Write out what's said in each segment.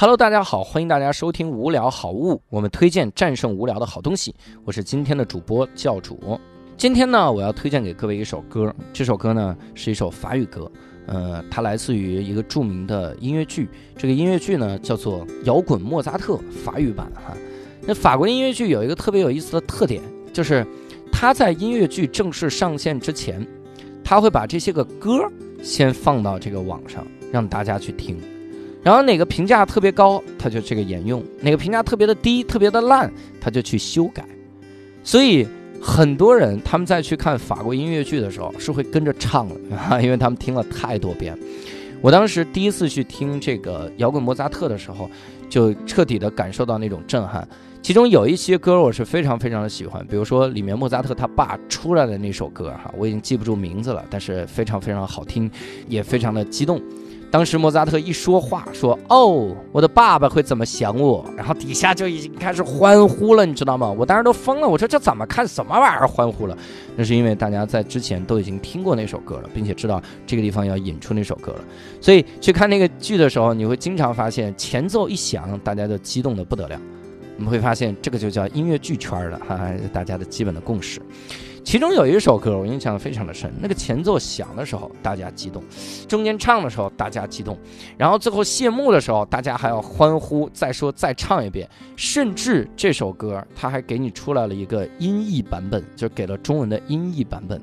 Hello，大家好，欢迎大家收听无聊好物，我们推荐战胜无聊的好东西。我是今天的主播教主。今天呢，我要推荐给各位一首歌，这首歌呢是一首法语歌，呃，它来自于一个著名的音乐剧，这个音乐剧呢叫做《摇滚莫扎特》法语版哈。那法国音乐剧有一个特别有意思的特点，就是它在音乐剧正式上线之前，它会把这些个歌先放到这个网上，让大家去听。然后哪个评价特别高，他就这个沿用；哪个评价特别的低、特别的烂，他就去修改。所以很多人他们在去看法国音乐剧的时候，是会跟着唱的啊，因为他们听了太多遍。我当时第一次去听这个摇滚莫扎特的时候，就彻底的感受到那种震撼。其中有一些歌我是非常非常的喜欢，比如说里面莫扎特他爸出来的那首歌哈，我已经记不住名字了，但是非常非常好听，也非常的激动。当时莫扎特一说话，说：“哦，我的爸爸会怎么想我？”然后底下就已经开始欢呼了，你知道吗？我当时都疯了，我说这怎么看什么玩意儿欢呼了？那是因为大家在之前都已经听过那首歌了，并且知道这个地方要引出那首歌了，所以去看那个剧的时候，你会经常发现前奏一响，大家都激动的不得了。我们会发现这个就叫音乐剧圈了，哈，大家的基本的共识。其中有一首歌，我印象非常的深。那个前奏响的时候，大家激动；中间唱的时候，大家激动；然后最后谢幕的时候，大家还要欢呼，再说再唱一遍。甚至这首歌，他还给你出来了一个音译版本，就给了中文的音译版本。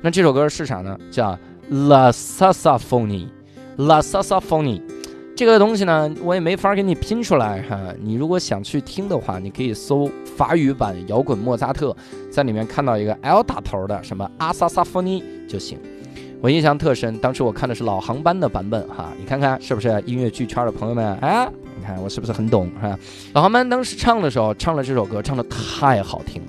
那这首歌是啥呢？叫 La Saxophone，La Saxophone。这个东西呢，我也没法给你拼出来哈。你如果想去听的话，你可以搜法语版摇滚莫扎特，在里面看到一个 L 打头的什么阿萨萨夫尼就行。我印象特深，当时我看的是老航班的版本哈。你看看是不是音乐剧圈的朋友们啊？你看我是不是很懂哈？老航班当时唱的时候，唱了这首歌，唱的太好听了。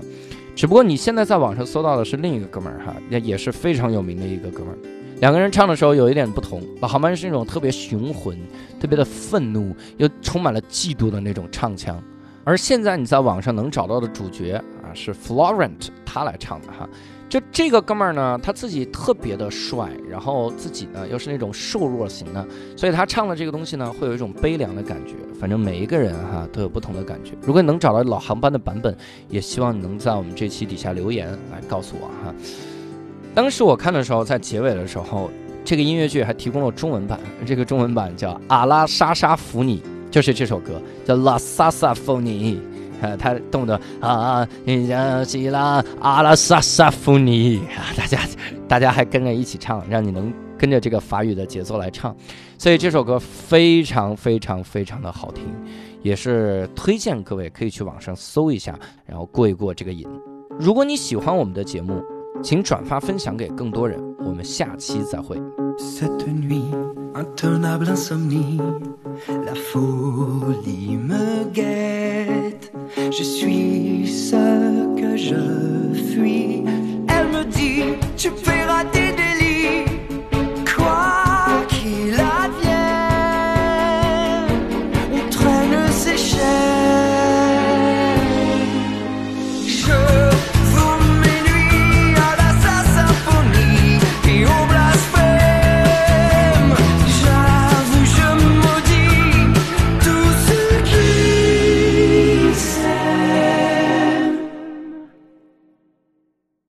只不过你现在在网上搜到的是另一个哥们儿哈，那也是非常有名的一个哥们儿。两个人唱的时候有一点不同，老航班是那种特别雄浑、特别的愤怒，又充满了嫉妒的那种唱腔，而现在你在网上能找到的主角啊是 Florent，他来唱的哈。就这个哥们儿呢，他自己特别的帅，然后自己呢又是那种瘦弱型的，所以他唱的这个东西呢会有一种悲凉的感觉。反正每一个人哈都有不同的感觉。如果你能找到老航班的版本，也希望你能在我们这期底下留言来告诉我哈。当时我看的时候，在结尾的时候，这个音乐剧还提供了中文版。这个中文版叫《阿拉莎莎芙妮》，就是这首歌叫《拉萨萨芙妮》。呃，他动的啊，希拉阿拉萨萨芙妮啊，大家大家还跟着一起唱，让你能跟着这个法语的节奏来唱。所以这首歌非常非常非常的好听，也是推荐各位可以去网上搜一下，然后过一过这个瘾。如果你喜欢我们的节目，请转发分享给更多人，我们下期再会。Cette nuit, intenable insomnie, la folie me guette. Je suis ce que je fuis. Elle me dit, tu fais